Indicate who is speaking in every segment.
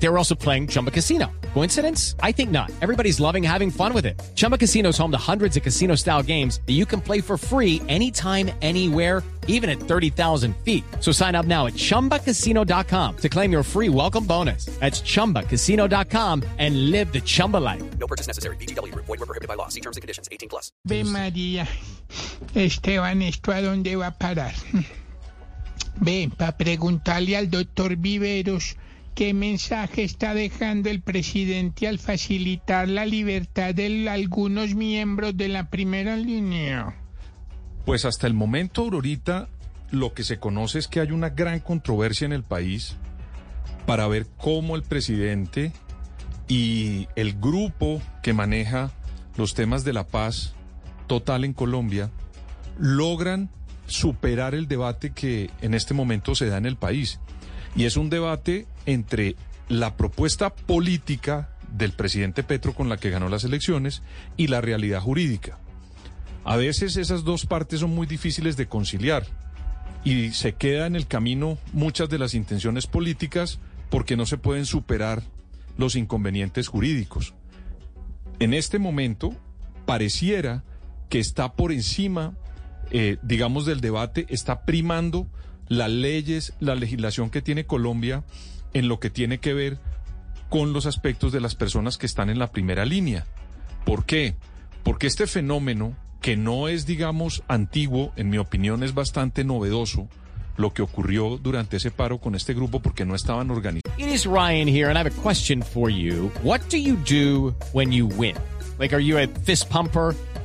Speaker 1: They were also playing Chumba Casino. Coincidence? I think not. Everybody's loving having fun with it. Chumba Casino is home to hundreds of casino style games that you can play for free anytime, anywhere, even at 30,000 feet. So sign up now at chumbacasino.com to claim your free welcome bonus. That's chumbacasino.com and live the Chumba life.
Speaker 2: No purchase necessary. BGW. Void were prohibited by law. See terms and conditions. 18 plus.
Speaker 3: Ve María, Esteban, ¿esto a dónde va a parar? Ve, para preguntarle al doctor Viveros qué mensaje está dejando el presidente al facilitar la libertad de algunos miembros de la primera línea.
Speaker 4: Pues hasta el momento, Aurorita, lo que se conoce es que hay una gran controversia en el país para ver cómo el presidente y el grupo que maneja los temas de la paz total en Colombia logran superar el debate que en este momento se da en el país. Y es un debate entre la propuesta política del presidente Petro con la que ganó las elecciones y la realidad jurídica. A veces esas dos partes son muy difíciles de conciliar y se queda en el camino muchas de las intenciones políticas porque no se pueden superar los inconvenientes jurídicos. En este momento pareciera que está por encima, eh, digamos, del debate, está primando las leyes, la legislación que tiene Colombia en lo que tiene que ver con los aspectos de las personas que están en la primera línea. ¿Por qué? Porque este fenómeno, que no es, digamos, antiguo, en mi opinión es bastante novedoso, lo que ocurrió durante ese paro con este grupo porque no estaban organizados.
Speaker 1: It is Ryan here, and I have a question for you. What do you do when you win? Like, are you a fist pumper?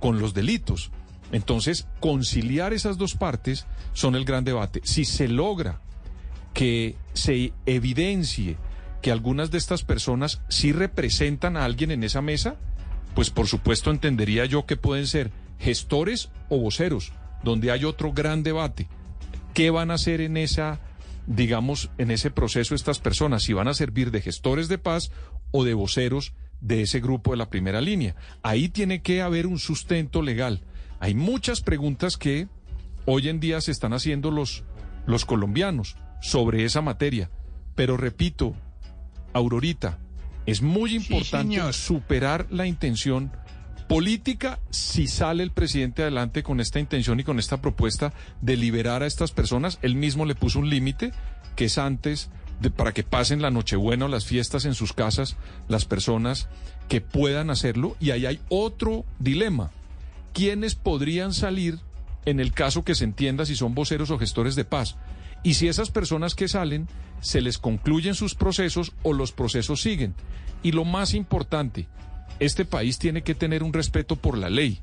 Speaker 4: con los delitos. Entonces, conciliar esas dos partes son el gran debate. Si se logra que se evidencie que algunas de estas personas sí representan a alguien en esa mesa, pues por supuesto entendería yo que pueden ser gestores o voceros, donde hay otro gran debate. ¿Qué van a hacer en esa, digamos, en ese proceso estas personas? Si van a servir de gestores de paz o de voceros de ese grupo de la primera línea. Ahí tiene que haber un sustento legal. Hay muchas preguntas que hoy en día se están haciendo los, los colombianos sobre esa materia. Pero repito, Aurorita, es muy importante superar la intención política si sale el presidente adelante con esta intención y con esta propuesta de liberar a estas personas. Él mismo le puso un límite que es antes para que pasen la Nochebuena o las fiestas en sus casas las personas que puedan hacerlo. Y ahí hay otro dilema. ¿Quiénes podrían salir en el caso que se entienda si son voceros o gestores de paz? Y si esas personas que salen se les concluyen sus procesos o los procesos siguen. Y lo más importante, este país tiene que tener un respeto por la ley.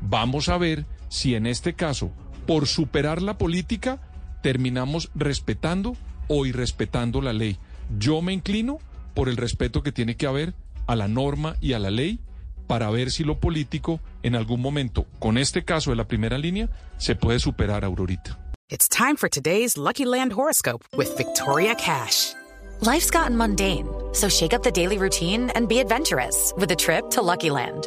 Speaker 4: Vamos a ver si en este caso, por superar la política, terminamos respetando o irrespetando la ley. Yo me inclino por el respeto que tiene que haber a la norma y a la ley para ver si lo político en algún momento, con este caso de la primera línea, se puede superar, Aurorita.
Speaker 5: It's time for today's Lucky Land horoscope with Victoria Cash.
Speaker 6: Life's gotten mundane, so shake up the daily routine and be adventurous with a trip to Lucky Land.